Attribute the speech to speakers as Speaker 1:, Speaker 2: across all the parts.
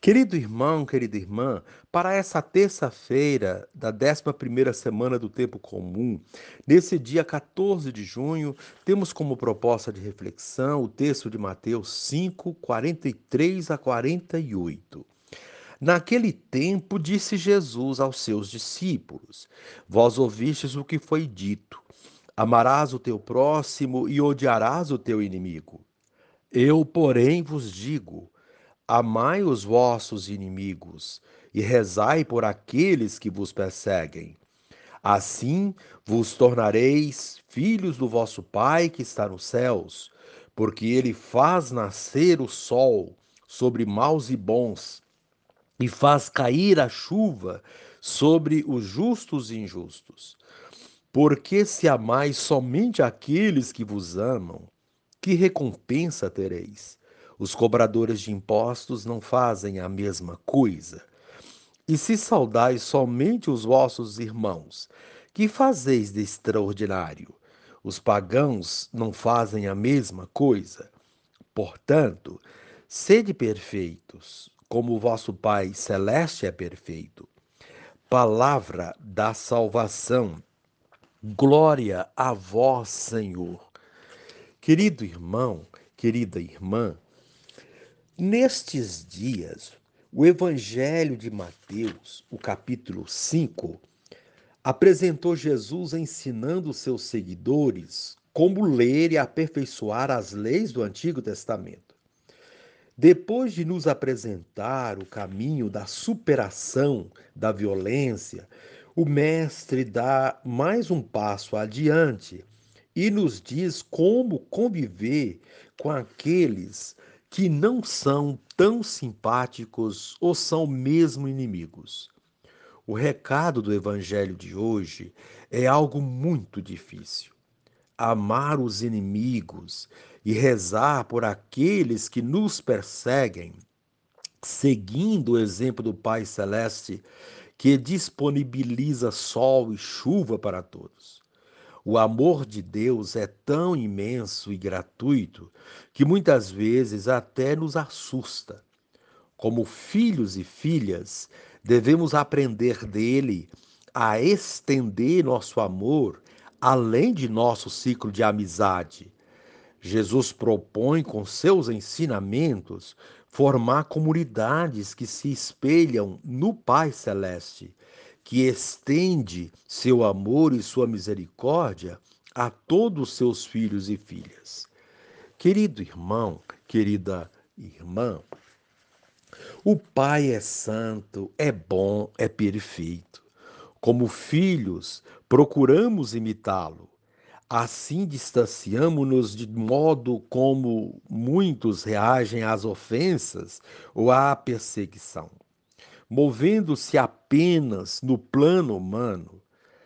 Speaker 1: Querido irmão, querida irmã, para essa terça-feira da 11ª semana do tempo comum, nesse dia 14 de junho, temos como proposta de reflexão o texto de Mateus 5, 43 a 48. Naquele tempo disse Jesus aos seus discípulos: Vós ouvistes o que foi dito: Amarás o teu próximo e odiarás o teu inimigo. Eu, porém, vos digo: Amai os vossos inimigos e rezai por aqueles que vos perseguem. Assim vos tornareis filhos do vosso Pai que está nos céus, porque ele faz nascer o sol sobre maus e bons e faz cair a chuva sobre os justos e injustos. Porque se amais somente aqueles que vos amam, que recompensa tereis? Os cobradores de impostos não fazem a mesma coisa. E se saudais somente os vossos irmãos, que fazeis de extraordinário? Os pagãos não fazem a mesma coisa. Portanto, sede perfeitos, como o vosso Pai celeste é perfeito. Palavra da salvação. Glória a vós, Senhor. Querido irmão, querida irmã, Nestes dias, o Evangelho de Mateus, o capítulo 5, apresentou Jesus ensinando seus seguidores como ler e aperfeiçoar as leis do Antigo Testamento. Depois de nos apresentar o caminho da superação da violência, o Mestre dá mais um passo adiante e nos diz como conviver com aqueles que não são tão simpáticos ou são mesmo inimigos. O recado do Evangelho de hoje é algo muito difícil. Amar os inimigos e rezar por aqueles que nos perseguem, seguindo o exemplo do Pai Celeste, que disponibiliza sol e chuva para todos. O amor de Deus é tão imenso e gratuito que muitas vezes até nos assusta. Como filhos e filhas, devemos aprender dele a estender nosso amor além de nosso ciclo de amizade. Jesus propõe com seus ensinamentos formar comunidades que se espelham no Pai Celeste que estende seu amor e sua misericórdia a todos os seus filhos e filhas. Querido irmão, querida irmã, o Pai é santo, é bom, é perfeito. Como filhos, procuramos imitá-lo. Assim distanciamos-nos de modo como muitos reagem às ofensas ou à perseguição movendo-se apenas no plano humano,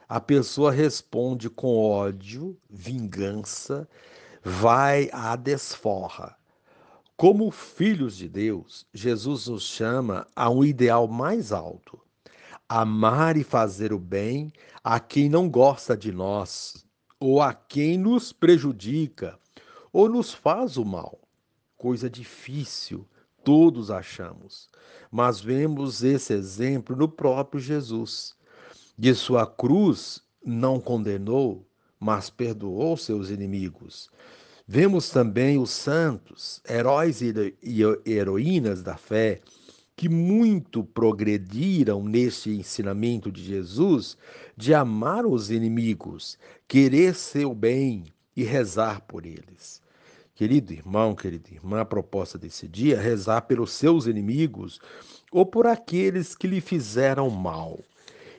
Speaker 1: a pessoa responde com ódio, vingança, vai à desforra. Como filhos de Deus, Jesus nos chama a um ideal mais alto: amar e fazer o bem a quem não gosta de nós, ou a quem nos prejudica, ou nos faz o mal. Coisa difícil, todos achamos. Mas vemos esse exemplo no próprio Jesus. De sua cruz não condenou, mas perdoou seus inimigos. Vemos também os santos, heróis e heroínas da fé, que muito progrediram neste ensinamento de Jesus de amar os inimigos, querer seu bem e rezar por eles. Querido irmão, querida irmã, a proposta desse dia é rezar pelos seus inimigos ou por aqueles que lhe fizeram mal.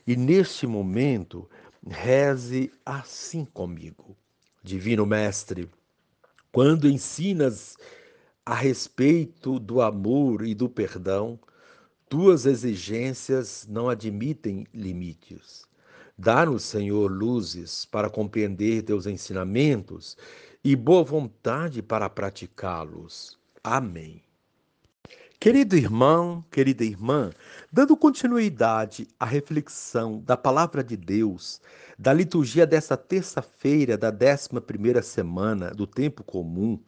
Speaker 1: E neste momento, reze assim comigo. Divino Mestre, quando ensinas a respeito do amor e do perdão, tuas exigências não admitem limites. Dá-nos, Senhor, luzes para compreender teus ensinamentos e boa vontade para praticá-los. Amém. Querido irmão, querida irmã, dando continuidade à reflexão da palavra de Deus, da liturgia dessa terça-feira da 11ª semana do tempo comum,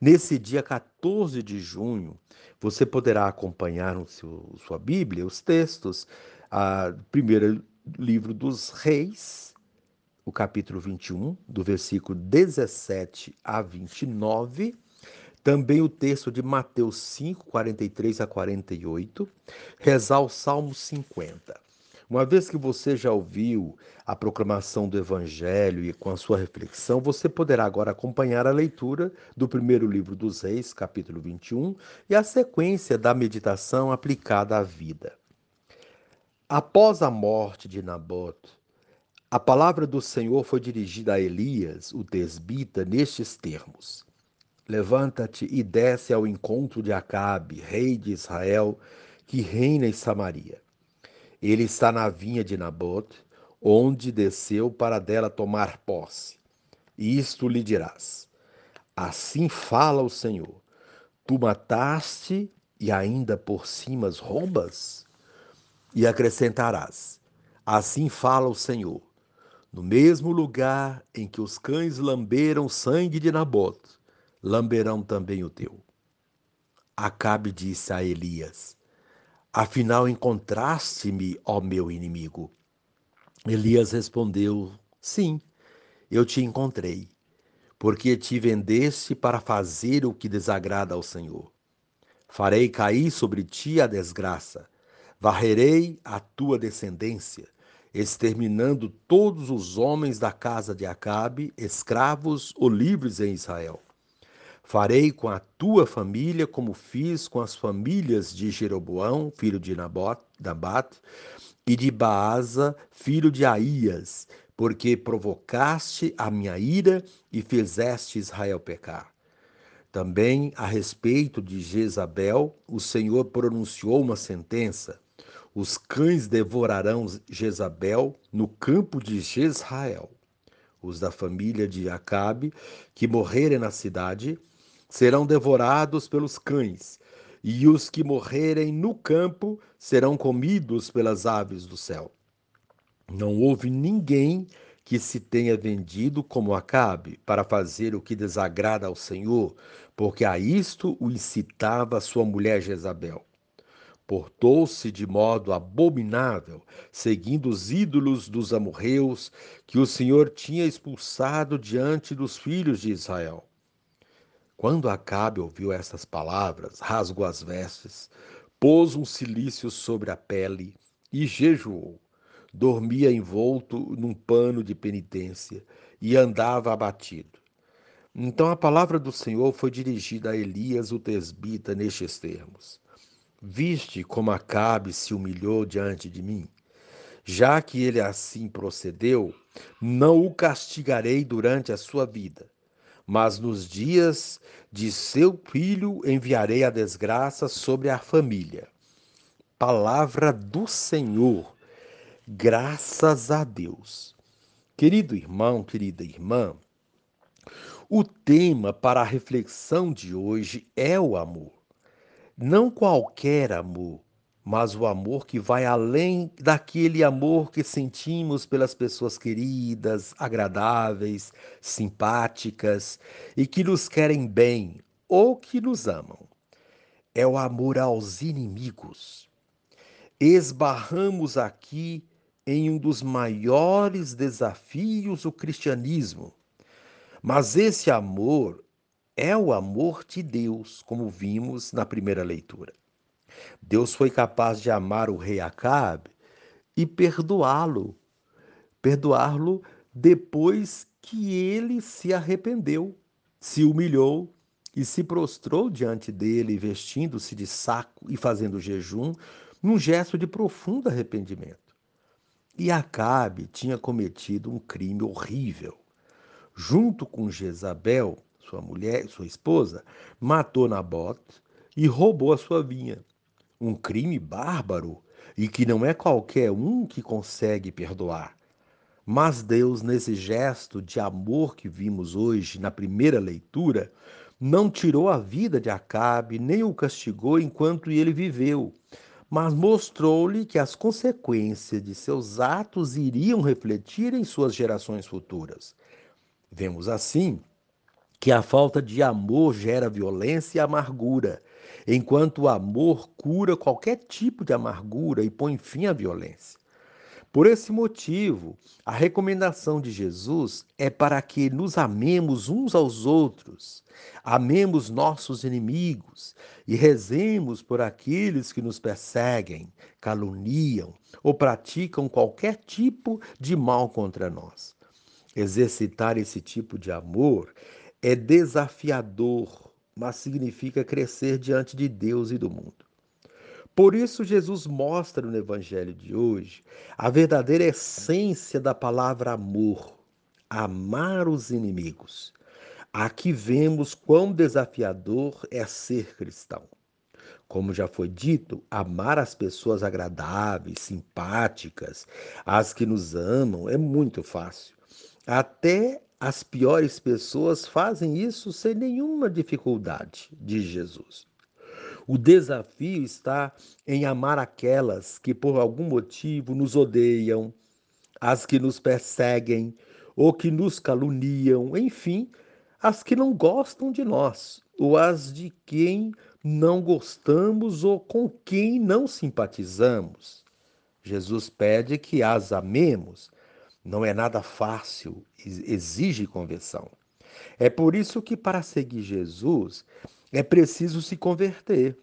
Speaker 1: nesse dia 14 de junho, você poderá acompanhar no seu, sua Bíblia os textos, a primeiro livro dos Reis, o capítulo 21, do versículo 17 a 29, também o texto de Mateus 5, 43 a 48, rezar o Salmo 50. Uma vez que você já ouviu a proclamação do Evangelho e com a sua reflexão, você poderá agora acompanhar a leitura do primeiro livro dos Reis, capítulo 21, e a sequência da meditação aplicada à vida. Após a morte de Nabote, a palavra do Senhor foi dirigida a Elias, o tesbita, nestes termos: Levanta-te e desce ao encontro de Acabe, rei de Israel, que reina em Samaria. Ele está na vinha de Nabote, onde desceu para dela tomar posse. E isto lhe dirás: Assim fala o Senhor: Tu mataste e ainda por cima roubas? E acrescentarás: Assim fala o Senhor: No mesmo lugar em que os cães lamberam sangue de Nabote, lamberão também o teu. Acabe disse a Elias: Afinal encontraste-me, ó meu inimigo. Elias respondeu: Sim, eu te encontrei, porque te vendeste para fazer o que desagrada ao Senhor. Farei cair sobre ti a desgraça, varrerei a tua descendência, exterminando todos os homens da casa de Acabe, escravos ou livres em Israel. Farei com a tua família como fiz com as famílias de Jeroboão, filho de Nabate, e de Baasa, filho de Aías, porque provocaste a minha ira e fizeste Israel pecar. Também a respeito de Jezabel, o Senhor pronunciou uma sentença: os cães devorarão Jezabel no campo de Jezrael. Os da família de Acabe, que morrerem na cidade, serão devorados pelos cães, e os que morrerem no campo serão comidos pelas aves do céu. Não houve ninguém que se tenha vendido como Acabe para fazer o que desagrada ao Senhor, porque a isto o incitava sua mulher Jezabel. Portou-se de modo abominável, seguindo os ídolos dos amorreus que o Senhor tinha expulsado diante dos filhos de Israel. Quando Acabe ouviu essas palavras, rasgou as vestes, pôs um cilício sobre a pele e jejuou. Dormia envolto num pano de penitência e andava abatido. Então a palavra do Senhor foi dirigida a Elias, o tesbita, nestes termos: Viste como Acabe se humilhou diante de mim? Já que ele assim procedeu, não o castigarei durante a sua vida mas nos dias de seu filho enviarei a desgraça sobre a família. Palavra do Senhor, graças a Deus. Querido irmão, querida irmã, o tema para a reflexão de hoje é o amor. Não qualquer amor, mas o amor que vai além daquele amor que sentimos pelas pessoas queridas, agradáveis, simpáticas e que nos querem bem ou que nos amam. É o amor aos inimigos. Esbarramos aqui em um dos maiores desafios do cristianismo. Mas esse amor é o amor de Deus, como vimos na primeira leitura. Deus foi capaz de amar o rei Acabe e perdoá-lo. Perdoá-lo depois que ele se arrependeu, se humilhou e se prostrou diante dele, vestindo-se de saco e fazendo jejum, num gesto de profundo arrependimento. E Acabe tinha cometido um crime horrível. Junto com Jezabel, sua mulher, sua esposa, matou Nabote e roubou a sua vinha um crime bárbaro e que não é qualquer um que consegue perdoar. Mas Deus, nesse gesto de amor que vimos hoje na primeira leitura, não tirou a vida de Acabe, nem o castigou enquanto ele viveu, mas mostrou-lhe que as consequências de seus atos iriam refletir em suas gerações futuras. Vemos assim que a falta de amor gera violência e amargura, enquanto o amor cura qualquer tipo de amargura e põe fim à violência. Por esse motivo, a recomendação de Jesus é para que nos amemos uns aos outros, amemos nossos inimigos e rezemos por aqueles que nos perseguem, caluniam ou praticam qualquer tipo de mal contra nós. Exercitar esse tipo de amor é desafiador, mas significa crescer diante de Deus e do mundo. Por isso, Jesus mostra no Evangelho de hoje a verdadeira essência da palavra amor: amar os inimigos. Aqui vemos quão desafiador é ser cristão. Como já foi dito, amar as pessoas agradáveis, simpáticas, as que nos amam, é muito fácil. Até as piores pessoas fazem isso sem nenhuma dificuldade, diz Jesus. O desafio está em amar aquelas que por algum motivo nos odeiam, as que nos perseguem ou que nos caluniam, enfim, as que não gostam de nós, ou as de quem não gostamos ou com quem não simpatizamos. Jesus pede que as amemos. Não é nada fácil, exige conversão. É por isso que, para seguir Jesus, é preciso se converter.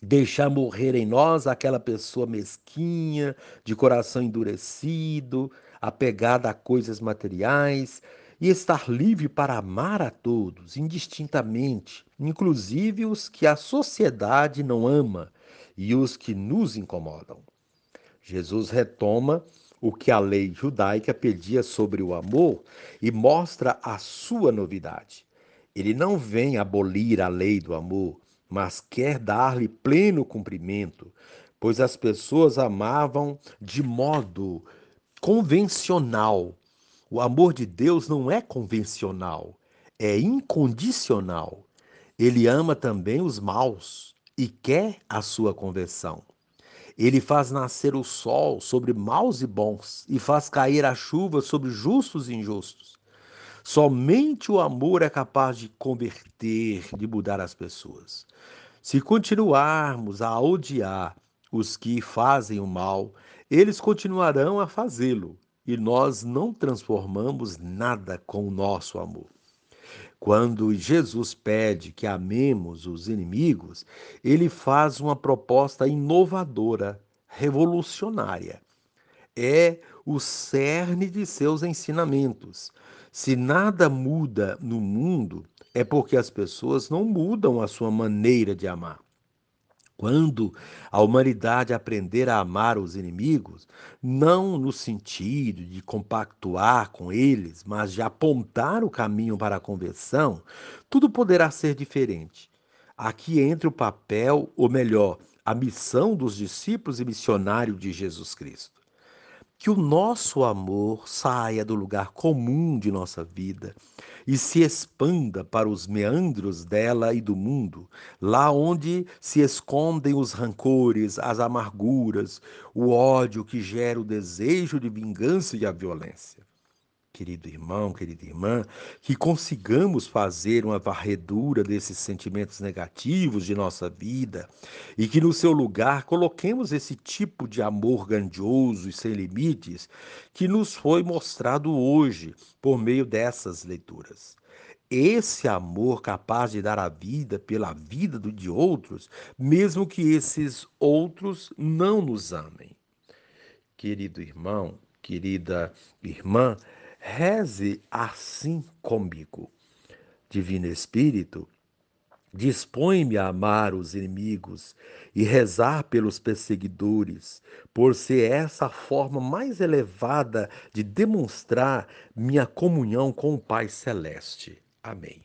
Speaker 1: Deixar morrer em nós aquela pessoa mesquinha, de coração endurecido, apegada a coisas materiais, e estar livre para amar a todos, indistintamente, inclusive os que a sociedade não ama e os que nos incomodam. Jesus retoma o que a lei judaica pedia sobre o amor e mostra a sua novidade. Ele não vem abolir a lei do amor, mas quer dar-lhe pleno cumprimento, pois as pessoas amavam de modo convencional. O amor de Deus não é convencional, é incondicional. Ele ama também os maus e quer a sua conversão. Ele faz nascer o sol sobre maus e bons e faz cair a chuva sobre justos e injustos. Somente o amor é capaz de converter, de mudar as pessoas. Se continuarmos a odiar os que fazem o mal, eles continuarão a fazê-lo e nós não transformamos nada com o nosso amor. Quando Jesus pede que amemos os inimigos, ele faz uma proposta inovadora, revolucionária. É o cerne de seus ensinamentos. Se nada muda no mundo, é porque as pessoas não mudam a sua maneira de amar. Quando a humanidade aprender a amar os inimigos, não no sentido de compactuar com eles, mas de apontar o caminho para a conversão, tudo poderá ser diferente. Aqui entra o papel, ou melhor, a missão dos discípulos e missionários de Jesus Cristo que o nosso amor saia do lugar comum de nossa vida e se expanda para os meandros dela e do mundo, lá onde se escondem os rancores, as amarguras, o ódio que gera o desejo de vingança e a violência querido irmão, querida irmã, que consigamos fazer uma varredura desses sentimentos negativos de nossa vida e que no seu lugar coloquemos esse tipo de amor grandioso e sem limites que nos foi mostrado hoje por meio dessas leituras. Esse amor capaz de dar a vida pela vida de outros, mesmo que esses outros não nos amem. Querido irmão, querida irmã, Reze assim comigo. Divino Espírito, dispõe-me a amar os inimigos e rezar pelos perseguidores, por ser essa a forma mais elevada de demonstrar minha comunhão com o Pai Celeste. Amém.